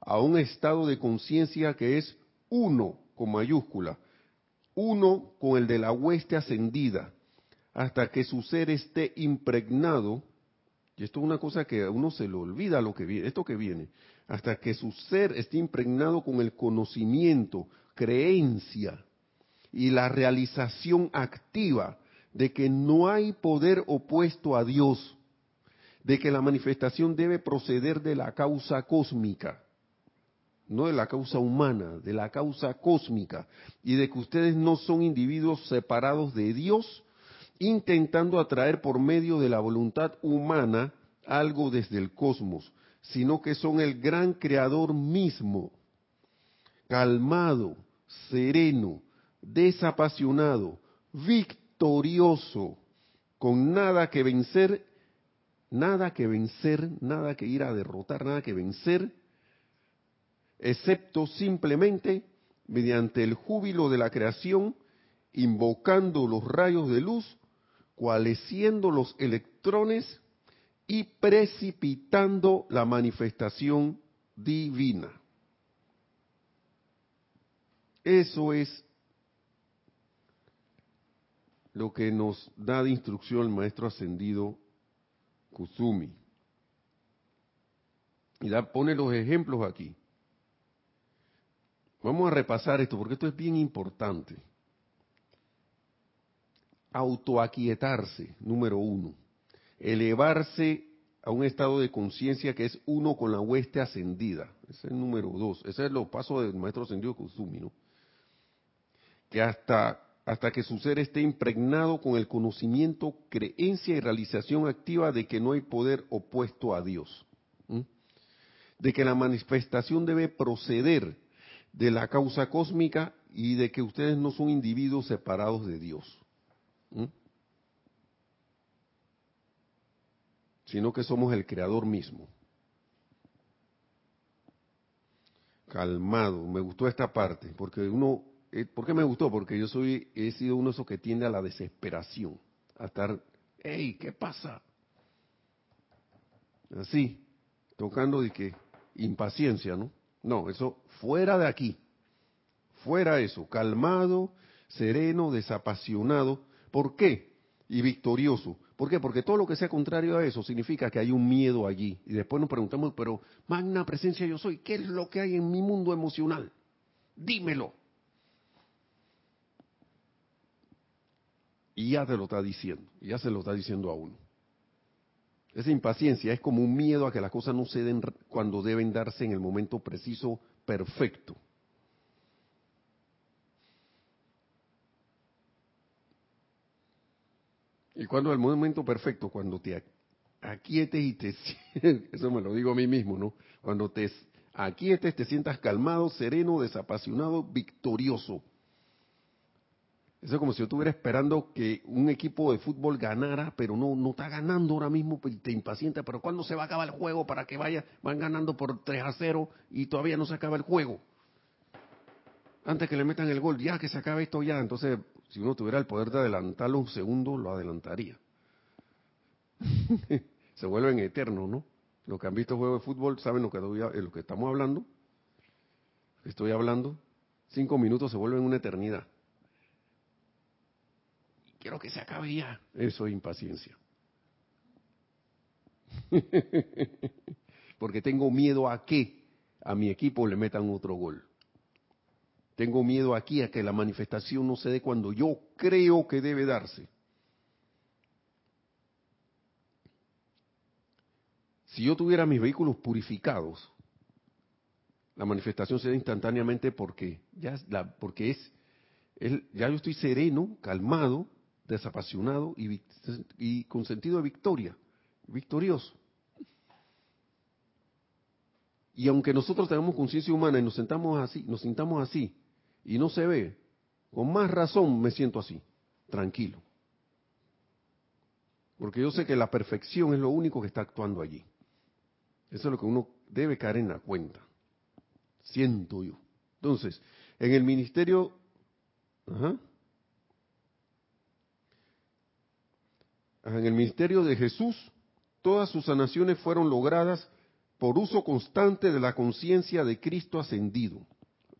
a un estado de conciencia que es uno con mayúscula, uno con el de la hueste ascendida, hasta que su ser esté impregnado, y esto es una cosa que a uno se le olvida lo que viene, esto que viene, hasta que su ser esté impregnado con el conocimiento, creencia y la realización activa de que no hay poder opuesto a Dios, de que la manifestación debe proceder de la causa cósmica, no de la causa humana, de la causa cósmica, y de que ustedes no son individuos separados de Dios, intentando atraer por medio de la voluntad humana algo desde el cosmos, sino que son el gran creador mismo, calmado, sereno, desapasionado, victorioso, victorioso, con nada que vencer, nada que vencer, nada que ir a derrotar, nada que vencer, excepto simplemente mediante el júbilo de la creación, invocando los rayos de luz, coalesciendo los electrones y precipitando la manifestación divina. Eso es lo que nos da de instrucción el maestro ascendido Kusumi. Y da, pone los ejemplos aquí. Vamos a repasar esto porque esto es bien importante. Autoaquietarse, número uno. Elevarse a un estado de conciencia que es uno con la hueste ascendida. Ese es el número dos. Ese es el paso del maestro ascendido Kusumi, ¿no? Que hasta hasta que su ser esté impregnado con el conocimiento, creencia y realización activa de que no hay poder opuesto a Dios. De que la manifestación debe proceder de la causa cósmica y de que ustedes no son individuos separados de Dios. Sino que somos el creador mismo. Calmado, me gustó esta parte, porque uno eh, ¿Por qué me gustó? Porque yo soy, he sido uno de esos que tiende a la desesperación, a estar, hey, ¿qué pasa? Así, tocando de que impaciencia, ¿no? No, eso fuera de aquí. Fuera eso, calmado, sereno, desapasionado. ¿Por qué? Y victorioso. ¿Por qué? Porque todo lo que sea contrario a eso significa que hay un miedo allí. Y después nos preguntamos, pero magna presencia yo soy, ¿qué es lo que hay en mi mundo emocional? Dímelo. Y ya te lo está diciendo, ya se lo está diciendo a uno. Esa impaciencia es como un miedo a que las cosas no se den cuando deben darse en el momento preciso, perfecto. Y cuando el momento perfecto, cuando te aquietes y te... Eso me lo digo a mí mismo, ¿no? Cuando te aquietes, te sientas calmado, sereno, desapasionado, victorioso. Es como si yo estuviera esperando que un equipo de fútbol ganara, pero no, no está ganando ahora mismo, pues, te impacienta, pero ¿cuándo se va a acabar el juego para que vaya? Van ganando por 3 a 0 y todavía no se acaba el juego. Antes que le metan el gol, ya que se acabe esto ya, entonces si uno tuviera el poder de adelantarlo un segundo, lo adelantaría. se vuelven eternos, ¿no? Los que han visto juego de fútbol saben lo que estamos hablando. Estoy hablando. Cinco minutos se vuelven una eternidad. Quiero que se acabe ya. Eso es impaciencia. Porque tengo miedo a que a mi equipo le metan otro gol. Tengo miedo aquí a que la manifestación no se dé cuando yo creo que debe darse. Si yo tuviera mis vehículos purificados, la manifestación se da instantáneamente porque ya la, porque es ya yo estoy sereno, calmado, desapasionado y, con sentido de victoria, victorioso. Y aunque nosotros tengamos conciencia humana y nos sentamos así, nos sintamos así, y no se ve, con más razón me siento así, tranquilo. Porque yo sé que la perfección es lo único que está actuando allí. Eso es lo que uno debe caer en la cuenta. Siento yo. Entonces, en el ministerio... en el ministerio de Jesús, todas sus sanaciones fueron logradas por uso constante de la conciencia de Cristo ascendido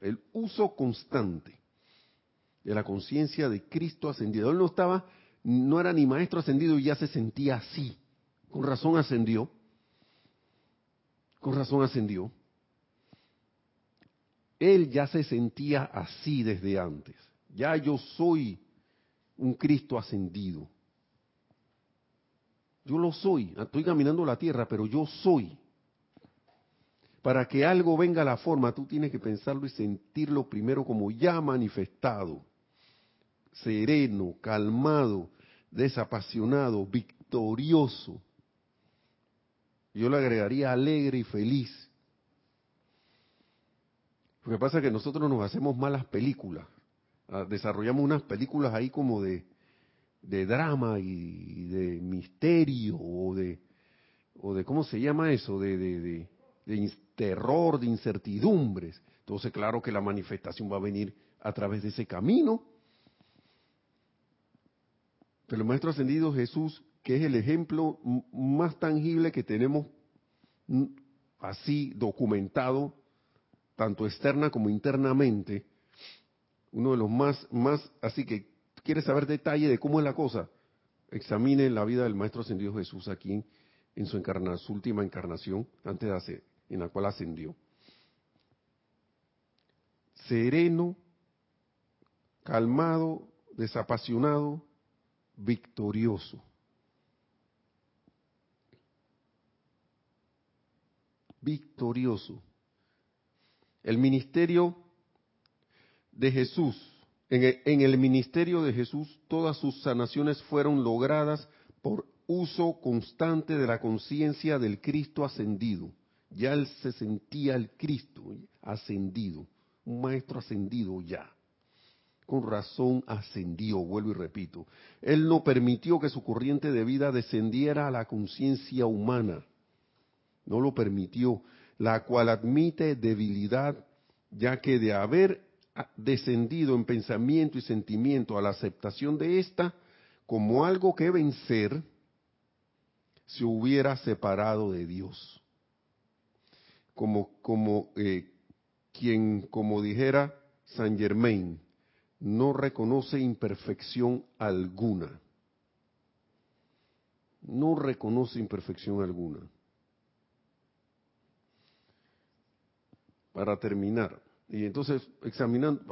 el uso constante de la conciencia de Cristo ascendido. Él no estaba, no era ni maestro ascendido y ya se sentía así. Con razón ascendió. Con razón ascendió. Él ya se sentía así desde antes. Ya yo soy un Cristo ascendido. Yo lo soy. Estoy caminando la tierra, pero yo soy. Para que algo venga a la forma, tú tienes que pensarlo y sentirlo primero como ya manifestado, sereno, calmado, desapasionado, victorioso. Yo le agregaría alegre y feliz. Lo que pasa es que nosotros nos hacemos malas películas. Ah, desarrollamos unas películas ahí como de, de drama y de misterio o de, o de ¿cómo se llama eso? De, de, de, terror, de incertidumbres. Entonces, claro que la manifestación va a venir a través de ese camino. Pero el Maestro Ascendido Jesús, que es el ejemplo más tangible que tenemos así documentado, tanto externa como internamente, uno de los más, más, así que quiere saber detalle de cómo es la cosa, examine la vida del Maestro Ascendido Jesús aquí en, su, encarna, su última encarnación, antes de hacer, en la cual ascendió. Sereno, calmado, desapasionado, victorioso. Victorioso. El ministerio de Jesús, en el, en el ministerio de Jesús, todas sus sanaciones fueron logradas por uso constante de la conciencia del Cristo ascendido ya él se sentía el Cristo ascendido, un maestro ascendido ya. Con razón ascendió, vuelvo y repito. Él no permitió que su corriente de vida descendiera a la conciencia humana. No lo permitió, la cual admite debilidad, ya que de haber descendido en pensamiento y sentimiento a la aceptación de ésta como algo que vencer, se hubiera separado de Dios como, como eh, quien, como dijera Saint Germain, no reconoce imperfección alguna. No reconoce imperfección alguna. Para terminar, y entonces examinando,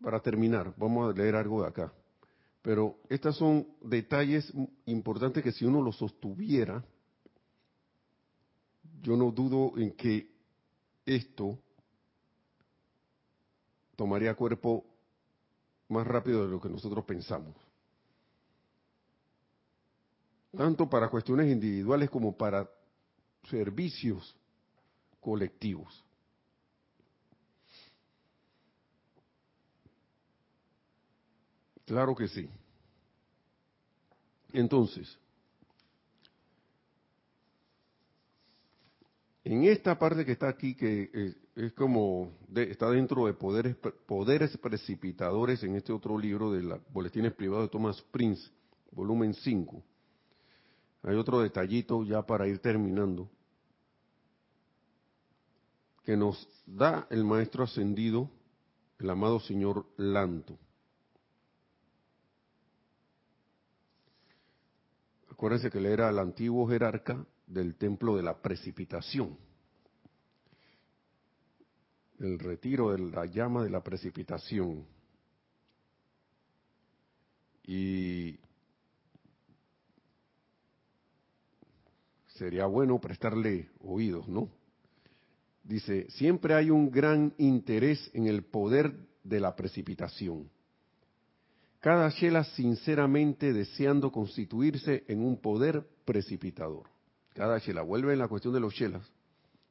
para terminar, vamos a leer algo de acá. Pero estos son detalles importantes que si uno los sostuviera, yo no dudo en que esto tomaría cuerpo más rápido de lo que nosotros pensamos. Tanto para cuestiones individuales como para servicios colectivos. Claro que sí. Entonces, en esta parte que está aquí, que es, como, está dentro de poderes, poderes precipitadores en este otro libro de los Boletines Privados de Thomas Prince, volumen 5. Hay otro detallito ya para ir terminando, que nos da el maestro ascendido, el amado señor Lanto. Acuérdense que él era el antiguo jerarca del templo de la precipitación. El retiro de la llama de la precipitación. Y sería bueno prestarle oídos, ¿no? Dice, siempre hay un gran interés en el poder de la precipitación cada chela sinceramente deseando constituirse en un poder precipitador. Cada chela, vuelve en la cuestión de los chelas,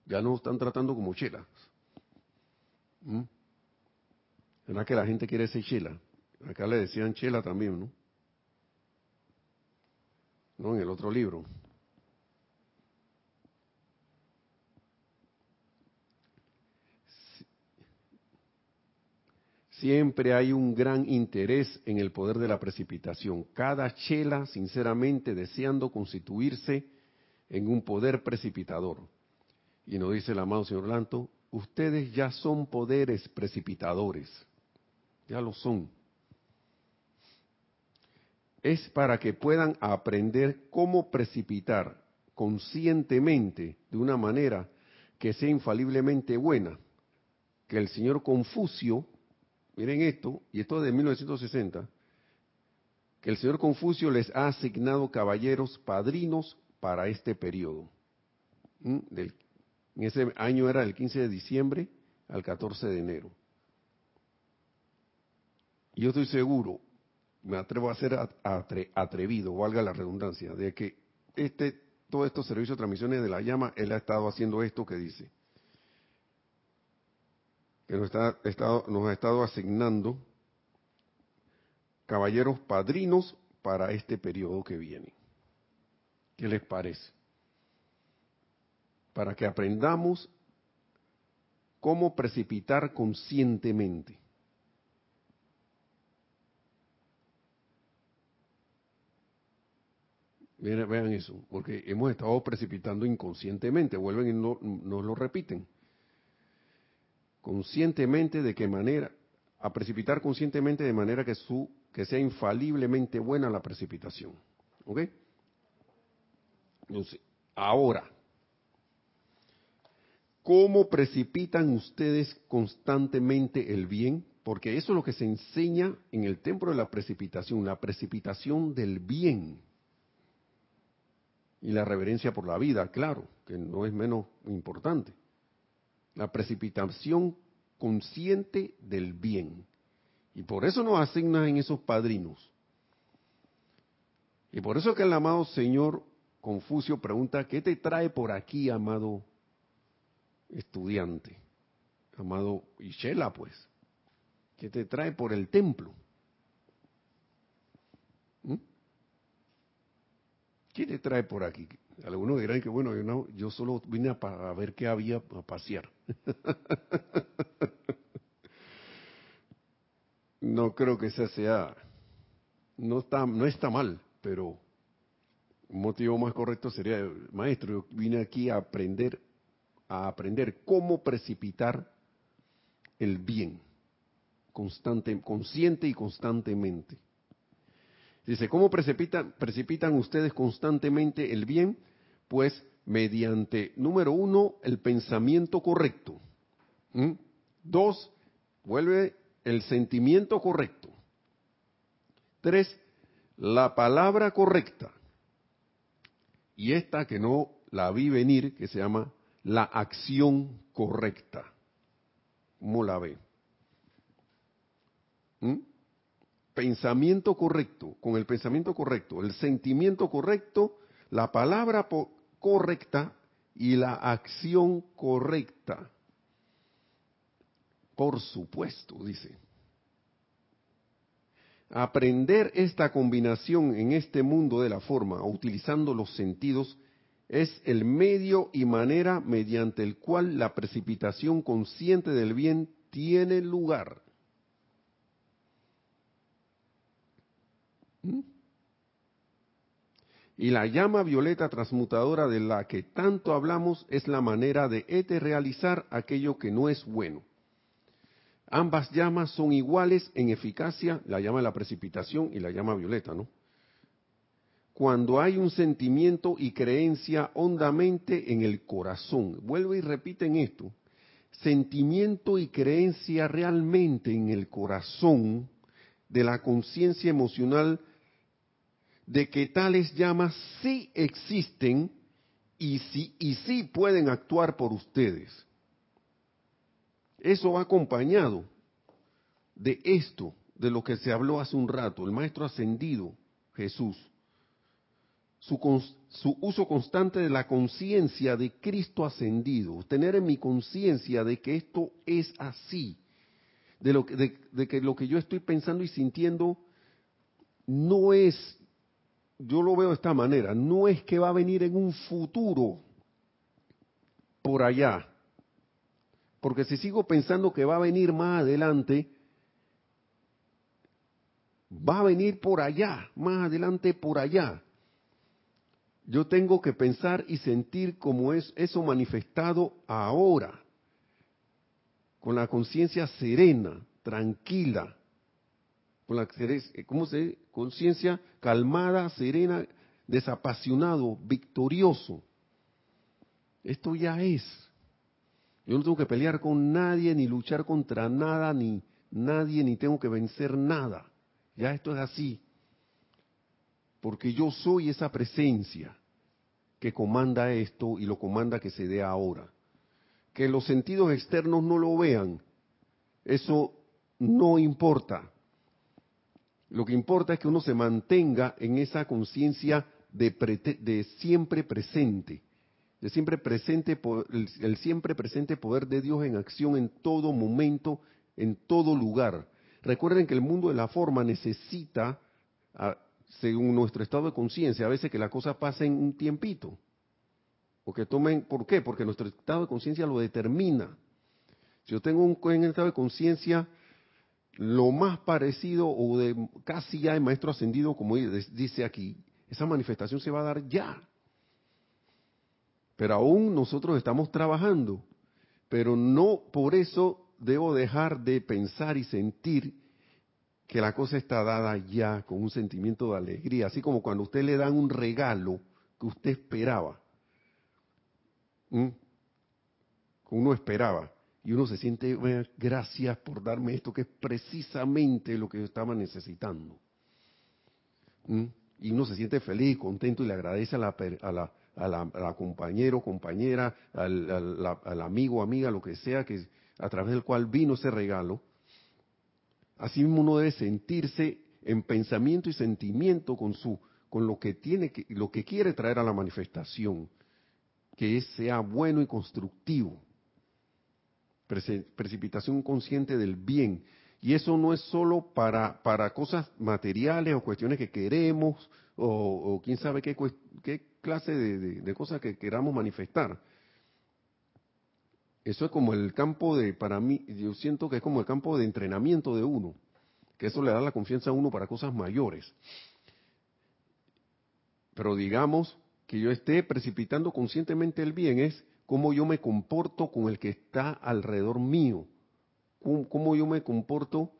ya no están tratando como chelas. ¿Mm? ¿Verdad que la gente quiere ser chela? Acá le decían chela también, ¿no? No, en el otro libro. Siempre hay un gran interés en el poder de la precipitación. Cada chela, sinceramente, deseando constituirse en un poder precipitador. Y nos dice el amado señor Lanto, ustedes ya son poderes precipitadores. Ya lo son. Es para que puedan aprender cómo precipitar conscientemente de una manera que sea infaliblemente buena. Que el señor Confucio miren esto, y esto es de 1960, que el señor Confucio les ha asignado caballeros padrinos para este periodo. ¿Mm? en ese año era del 15 de diciembre al 14 de enero. Y yo estoy seguro, me atrevo a ser atrevido, valga la redundancia, de que este, todos estos servicios de transmisiones de la llama, él ha estado haciendo esto que dice que nos, está, nos ha estado asignando caballeros padrinos para este periodo que viene. ¿Qué les parece? Para que aprendamos cómo precipitar conscientemente. Vean eso, porque hemos estado precipitando inconscientemente, vuelven y no, nos lo repiten conscientemente de qué manera, a precipitar conscientemente de manera que su que sea infaliblemente buena la precipitación. ¿Ok? Entonces, ahora, ¿cómo precipitan ustedes constantemente el bien? Porque eso es lo que se enseña en el templo de la precipitación, la precipitación del bien. Y la reverencia por la vida, claro, que no es menos importante la precipitación consciente del bien. Y por eso nos asignan en esos padrinos. Y por eso que el amado Señor Confucio pregunta, ¿qué te trae por aquí, amado estudiante? Amado Ishela, pues. ¿Qué te trae por el templo? ¿Mm? ¿Qué te trae por aquí? Algunos dirán que, bueno, yo, yo solo vine a, ver qué había a pasear. no creo que ese sea, no está, no está mal, pero un motivo más correcto sería, maestro, yo vine aquí a aprender a aprender cómo precipitar el bien, constante, consciente y constantemente. Dice, ¿cómo precipitan, ustedes constantemente el bien? Pues mediante, número uno, el pensamiento correcto. ¿Mm? Dos, vuelve el sentimiento correcto. Tres, la palabra correcta. Y esta que no la vi venir, que se llama la acción correcta. ¿Cómo la ve? ¿Mm? Pensamiento correcto, con el pensamiento correcto, el sentimiento correcto, la palabra correcta y la acción correcta. Por supuesto, dice. Aprender esta combinación en este mundo de la forma, utilizando los sentidos, es el medio y manera mediante el cual la precipitación consciente del bien tiene lugar. Y la llama violeta transmutadora de la que tanto hablamos es la manera de realizar aquello que no es bueno. Ambas llamas son iguales en eficacia, la llama de la precipitación y la llama violeta, ¿no? Cuando hay un sentimiento y creencia hondamente en el corazón. Vuelvo y repiten esto. Sentimiento y creencia realmente en el corazón de la conciencia emocional de que tales llamas sí existen y sí, y sí pueden actuar por ustedes. Eso va acompañado de esto, de lo que se habló hace un rato, el Maestro Ascendido, Jesús. Su, su uso constante de la conciencia de Cristo ascendido, tener en mi conciencia de que esto es así, de, lo, de, de que lo que yo estoy pensando y sintiendo no es, yo lo veo de esta manera, no es que va a venir en un futuro por allá, porque si sigo pensando que va a venir más adelante, va a venir por allá, más adelante por allá. Yo tengo que pensar y sentir como es eso manifestado ahora, con la conciencia serena, tranquila, con la ¿cómo se conciencia calmada, serena, desapasionado, victorioso. Esto ya es. Yo no tengo que pelear con nadie, ni luchar contra nada, ni nadie, ni tengo que vencer nada. Ya esto es así. Porque yo soy esa presencia que comanda esto y lo comanda que se dé ahora. Que los sentidos externos no lo vean, eso no importa. Lo que importa es que uno se mantenga en esa conciencia de, de, siempre presente, de siempre presente, el, el siempre presente poder de Dios en acción en todo momento, en todo lugar. Recuerden que el mundo de la forma necesita, según nuestro estado de conciencia, a veces que la cosa pase en un tiempito. Porque tomen, ¿por qué? Porque nuestro estado de conciencia lo determina. Si yo tengo un estado de conciencia lo más parecido o de casi ya el maestro ascendido, como dice aquí, esa manifestación se va a dar ya. Pero aún nosotros estamos trabajando, pero no por eso debo dejar de pensar y sentir que la cosa está dada ya con un sentimiento de alegría, así como cuando usted le dan un regalo que usted esperaba, que uno esperaba, y uno se siente, gracias por darme esto, que es precisamente lo que yo estaba necesitando. Y uno se siente feliz, contento y le agradece a la, a la, a la, compañero, compañera, al, al amigo, amiga, lo que sea que a través del cual vino ese regalo, así mismo uno debe sentirse en pensamiento y sentimiento con su con lo que tiene que, lo que quiere traer a la manifestación, que sea bueno y constructivo. Precipitación consciente del bien. Y eso no es solo para, para cosas materiales o cuestiones que queremos o, quién sabe qué, qué clase de cosas que queramos manifestar, eso es como el campo de, para mí, yo siento que es como el campo de entrenamiento de uno, que eso le da la confianza a uno para cosas mayores. Pero digamos que yo esté precipitando conscientemente el bien es cómo yo me comporto con el que está alrededor mío, cómo, yo me comporto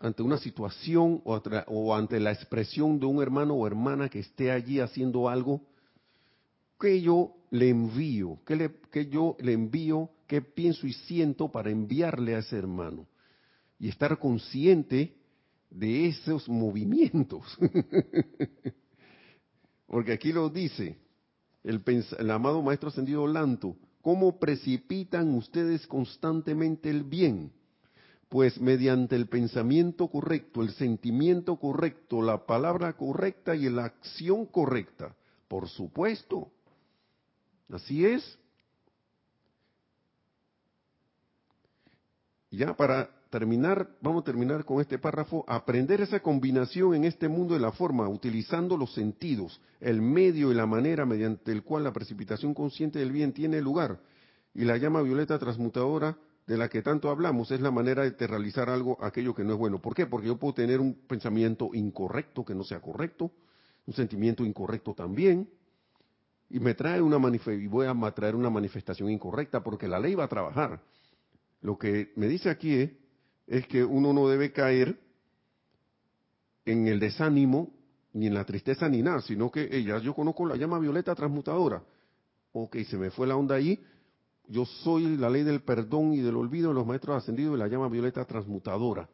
ante una situación o, ante la expresión de un hermano o hermana que esté allí haciendo algo, que yo le envío, que, que yo le envío, qué pienso y siento para enviarle a ese hermano. Y estar consciente de esos movimientos. Porque aquí lo dice el, amado Maestro Ascendido Lanto, ¿cómo precipitan ustedes constantemente el bien? Pues mediante el pensamiento correcto, el sentimiento correcto, la palabra correcta y la acción correcta. Por supuesto. Así es. Ya para terminar, vamos a terminar con este párrafo, aprender esa combinación en este mundo de la forma, utilizando los sentidos, el medio y la manera mediante el cual la precipitación consciente del bien tiene lugar. Y la llama violeta transmutadora de la que tanto hablamos es la manera de realizar algo, aquello que no es bueno. ¿Por qué? Porque yo puedo tener un pensamiento incorrecto que no sea correcto, un sentimiento incorrecto también, y me trae una y voy a traer una manifestación incorrecta porque la ley va a trabajar. Lo que me dice aquí es es que uno no debe caer en el desánimo, ni en la tristeza, ni nada, sino que ella, yo conozco la llama violeta transmutadora. Ok, se me fue la onda ahí. Yo soy la ley del perdón y del olvido de los maestros ascendidos y la llama violeta transmutadora,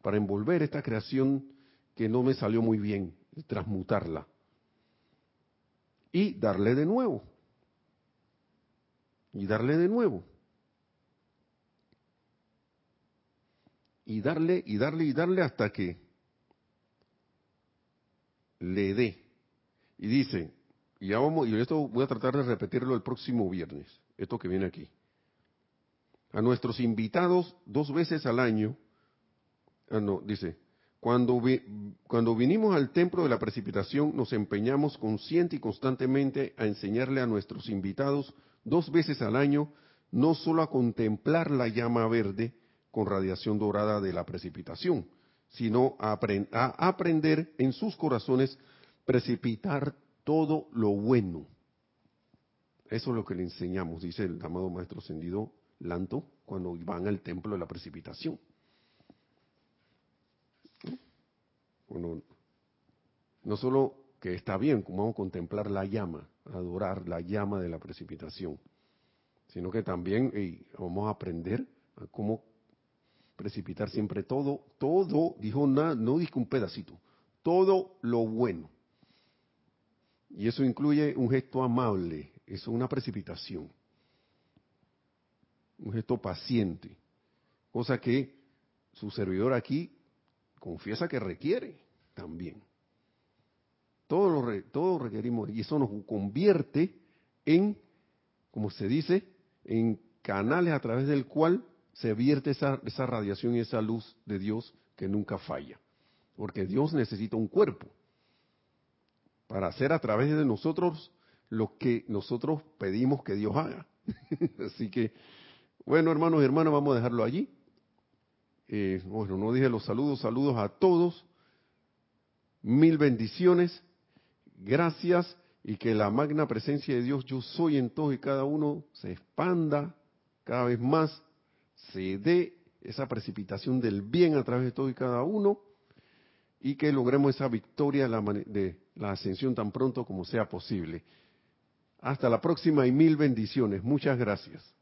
para envolver esta creación que no me salió muy bien, transmutarla. Y darle de nuevo. Y darle de nuevo. Y darle y darle y darle hasta que le dé. Y dice, y ya vamos, y esto voy a tratar de repetirlo el próximo viernes, esto que viene aquí. A nuestros invitados dos veces al año, ah no, dice, cuando, cuando vinimos al templo de la precipitación nos empeñamos consciente y constantemente a enseñarle a nuestros invitados dos veces al año no solo a contemplar la llama verde, con radiación dorada de la precipitación, sino a, aprender en sus corazones precipitar todo lo bueno. Eso es lo que le enseñamos, dice el amado Maestro Ascendido Lanto, cuando van al templo de la precipitación. Bueno, no solo que está bien, como vamos a contemplar la llama, adorar la llama de la precipitación, sino que también vamos a aprender a cómo precipitar siempre todo, todo, dijo nada, no dijo un pedacito, todo lo bueno. Y eso incluye un gesto amable, eso es una precipitación, un gesto paciente, cosa que su servidor aquí confiesa que requiere también. Todo lo, requerimos, y eso nos convierte en, como se dice, en canales a través del cual se vierte esa, esa radiación y esa luz de Dios que nunca falla. Porque Dios necesita un cuerpo para hacer a través de nosotros lo que nosotros pedimos que Dios haga. Así que, bueno, hermanos y hermanas, vamos a dejarlo allí. Eh, bueno, no dije los saludos, saludos a todos. Mil bendiciones. Gracias y que la magna presencia de Dios, yo soy en todos y cada uno, se expanda cada vez más se dé esa precipitación del bien a través de todo y cada uno y que logremos esa victoria de la ascensión tan pronto como sea posible. Hasta la próxima y mil bendiciones. Muchas gracias.